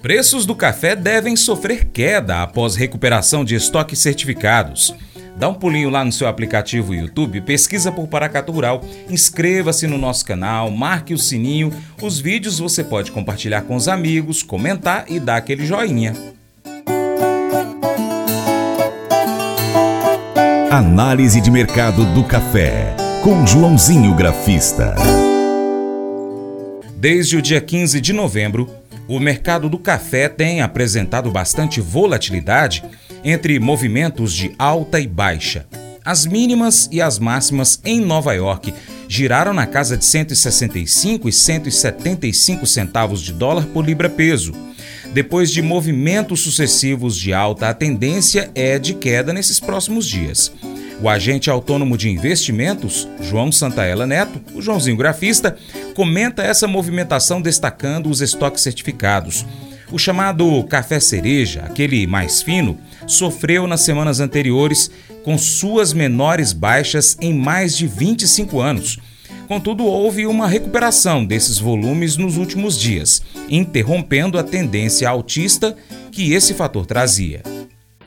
Preços do café devem sofrer queda após recuperação de estoques certificados. Dá um pulinho lá no seu aplicativo YouTube, pesquisa por Paracatu Rural, inscreva-se no nosso canal, marque o sininho. Os vídeos você pode compartilhar com os amigos, comentar e dar aquele joinha. Análise de mercado do café, com Joãozinho Grafista. Desde o dia 15 de novembro, o mercado do café tem apresentado bastante volatilidade entre movimentos de alta e baixa. As mínimas e as máximas em Nova York giraram na casa de 165 e 175 centavos de dólar por libra-peso. Depois de movimentos sucessivos de alta, a tendência é de queda nesses próximos dias. O agente autônomo de investimentos, João Santaella Neto, o Joãozinho Grafista, comenta essa movimentação destacando os estoques certificados. O chamado café cereja, aquele mais fino, sofreu nas semanas anteriores com suas menores baixas em mais de 25 anos. Contudo, houve uma recuperação desses volumes nos últimos dias, interrompendo a tendência altista que esse fator trazia.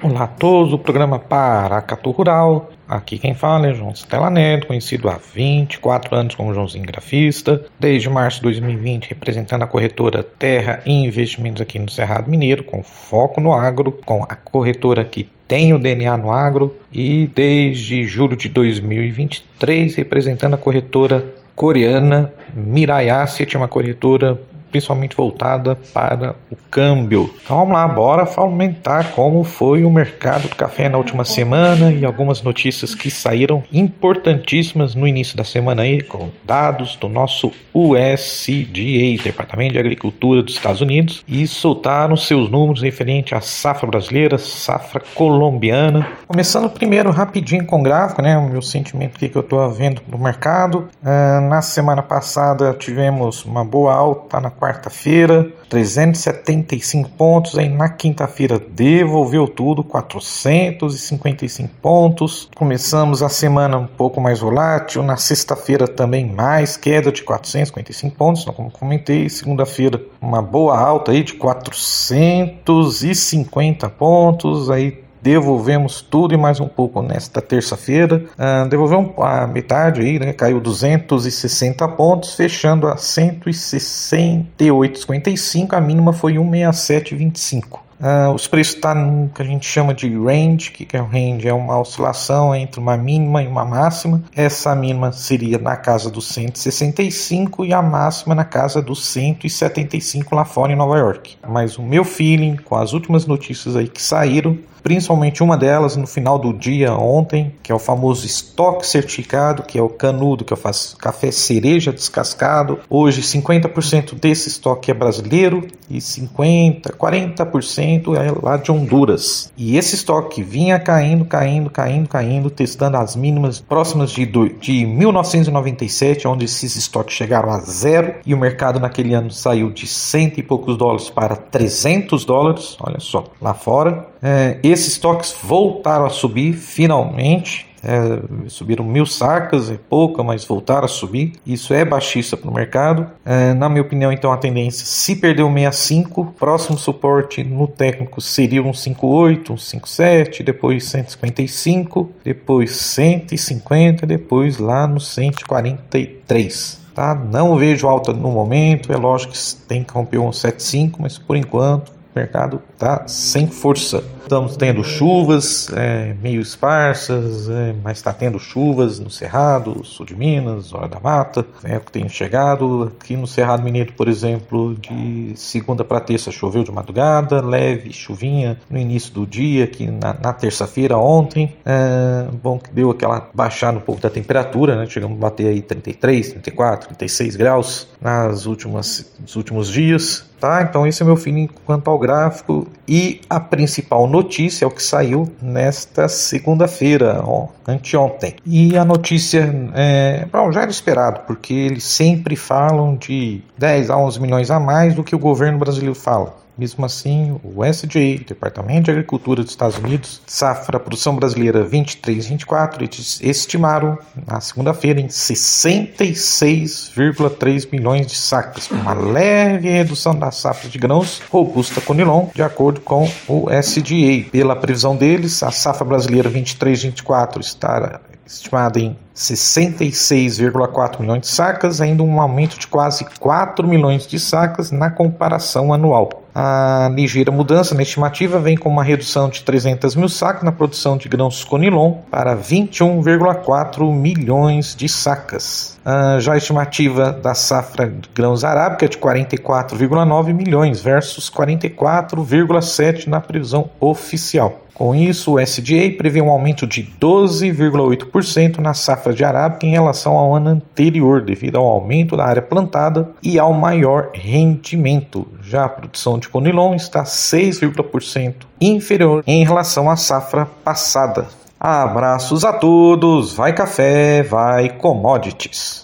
Olá a todos, o programa Paracatu Rural. Aqui quem fala é João Stella Neto, conhecido há 24 anos como Joãozinho Grafista, desde março de 2020 representando a corretora Terra e Investimentos aqui no Cerrado Mineiro, com foco no agro, com a corretora que tem o DNA no agro, e desde julho de 2023 representando a corretora coreana Mirai Asset, uma corretora principalmente voltada para o câmbio. Então vamos lá, bora aumentar como foi o mercado do café na última semana e algumas notícias que saíram importantíssimas no início da semana aí, com dados do nosso USDA, Departamento de Agricultura dos Estados Unidos, e soltaram seus números referente à safra brasileira, safra colombiana. Começando primeiro rapidinho com o gráfico, né, o meu sentimento que eu estou vendo no mercado. Uh, na semana passada tivemos uma boa alta na quarta-feira, 375 pontos. Aí na quinta-feira devolveu tudo, 455 pontos. Começamos a semana um pouco mais volátil. Na sexta-feira também mais queda de 455 pontos, como comentei. Segunda-feira uma boa alta aí de 450 pontos. Aí devolvemos tudo e mais um pouco nesta terça-feira. Uh, devolvemos a metade aí, né? Caiu 260 pontos, fechando a 168,55. A mínima foi 167,25. Uh, os preços estão tá no que a gente chama de range, que é o range é uma oscilação entre uma mínima e uma máxima. Essa mínima seria na casa dos 165 e a máxima na casa dos 175 lá fora em Nova York. Mas o meu feeling com as últimas notícias aí que saíram principalmente uma delas no final do dia ontem, que é o famoso estoque certificado, que é o canudo que eu faço café cereja descascado. Hoje 50% desse estoque é brasileiro e 50, 40% é lá de Honduras. E esse estoque vinha caindo, caindo, caindo, caindo, testando as mínimas próximas de, de 1997, onde esses estoques chegaram a zero e o mercado naquele ano saiu de cento e poucos dólares para 300 dólares, olha só, lá fora. É, esses estoques voltaram a subir finalmente. É, subiram mil sacas, é pouca, mas voltaram a subir. Isso é baixista para o mercado. É, na minha opinião, então, a tendência, se perder o 65, próximo suporte no técnico seria um 58, um 57, depois 155, depois 150, depois lá no 143. Tá? Não vejo alta no momento, é lógico que tem que romper um 75, mas por enquanto mercado está sem força. Estamos tendo chuvas é, meio esparsas, é, mas está tendo chuvas no Cerrado, sul de Minas, hora da mata, é que tem chegado. Aqui no Cerrado Mineiro, por exemplo, de segunda para terça choveu de madrugada, leve chuvinha no início do dia, aqui na, na terça-feira, ontem. É, bom que deu aquela baixada um pouco da temperatura, né? Chegamos a bater aí 33, 34, 36 graus nas últimas, nos últimos dias. Tá? Então esse é meu feeling quanto ao gráfico e a principal notícia é o que saiu nesta segunda-feira, anteontem. E a notícia é, bom, já era esperado, porque eles sempre falam de 10 a 11 milhões a mais do que o governo brasileiro fala. Mesmo assim, o USDA, Departamento de Agricultura dos Estados Unidos, safra produção brasileira 23-24, estimaram na segunda-feira em 66,3 milhões de sacas, uma leve redução da safra de grãos robusta conilon, de acordo com o USDA. Pela previsão deles, a safra brasileira 23-24 estará estimada em 66,4 milhões de sacas, ainda um aumento de quase 4 milhões de sacas na comparação anual. A ligeira mudança na estimativa vem com uma redução de 300 mil sacas na produção de grãos Conilon para 21,4 milhões de sacas. já a estimativa da safra de grãos arábica é de 44,9 milhões versus 44,7 na previsão oficial. Com isso, o SDA prevê um aumento de 12,8% na safra de arábica em relação ao ano anterior, devido ao aumento da área plantada e ao maior rendimento. Já a produção de conilon está 6,% inferior em relação à safra passada. Abraços a todos, vai café, vai commodities.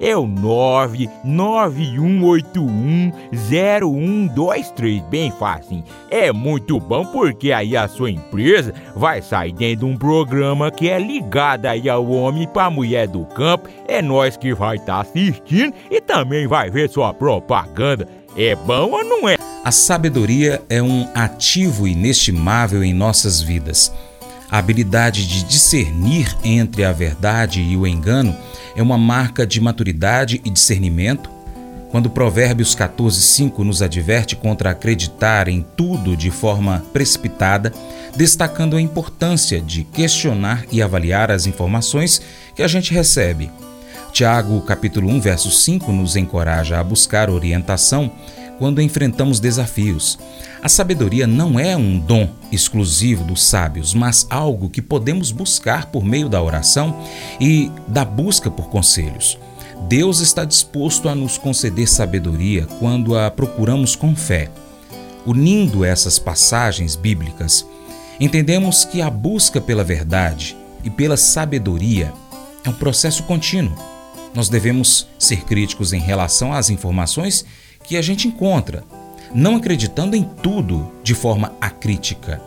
é o 991810123. Bem fácil. É muito bom porque aí a sua empresa vai sair dentro de um programa que é ligado aí ao homem para a mulher do campo. É nós que vai estar tá assistindo e também vai ver sua propaganda. É bom ou não é? A sabedoria é um ativo inestimável em nossas vidas. A habilidade de discernir entre a verdade e o engano é uma marca de maturidade e discernimento. Quando Provérbios 14:5 nos adverte contra acreditar em tudo de forma precipitada, destacando a importância de questionar e avaliar as informações que a gente recebe. Tiago, capítulo 1, verso 5 nos encoraja a buscar orientação quando enfrentamos desafios. A sabedoria não é um dom exclusivo dos sábios, mas algo que podemos buscar por meio da oração e da busca por conselhos. Deus está disposto a nos conceder sabedoria quando a procuramos com fé. Unindo essas passagens bíblicas, entendemos que a busca pela verdade e pela sabedoria é um processo contínuo. Nós devemos ser críticos em relação às informações que a gente encontra, não acreditando em tudo de forma acrítica.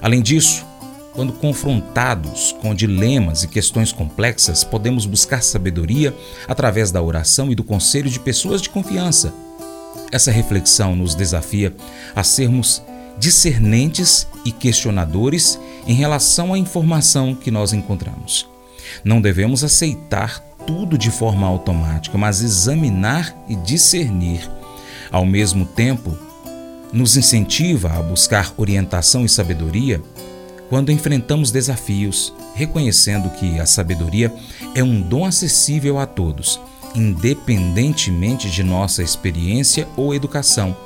Além disso, quando confrontados com dilemas e questões complexas, podemos buscar sabedoria através da oração e do conselho de pessoas de confiança. Essa reflexão nos desafia a sermos discernentes e questionadores em relação à informação que nós encontramos. Não devemos aceitar tudo de forma automática, mas examinar e discernir. Ao mesmo tempo, nos incentiva a buscar orientação e sabedoria quando enfrentamos desafios, reconhecendo que a sabedoria é um dom acessível a todos, independentemente de nossa experiência ou educação.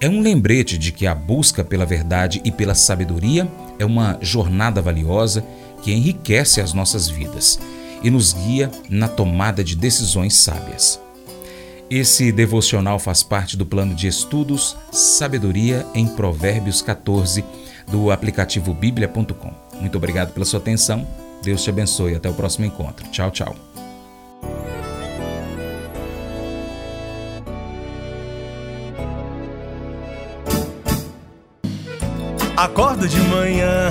É um lembrete de que a busca pela verdade e pela sabedoria é uma jornada valiosa que enriquece as nossas vidas e nos guia na tomada de decisões sábias. Esse devocional faz parte do plano de estudos Sabedoria em Provérbios 14 do aplicativo bíblia.com. Muito obrigado pela sua atenção. Deus te abençoe. Até o próximo encontro. Tchau, tchau. Acordo de manhã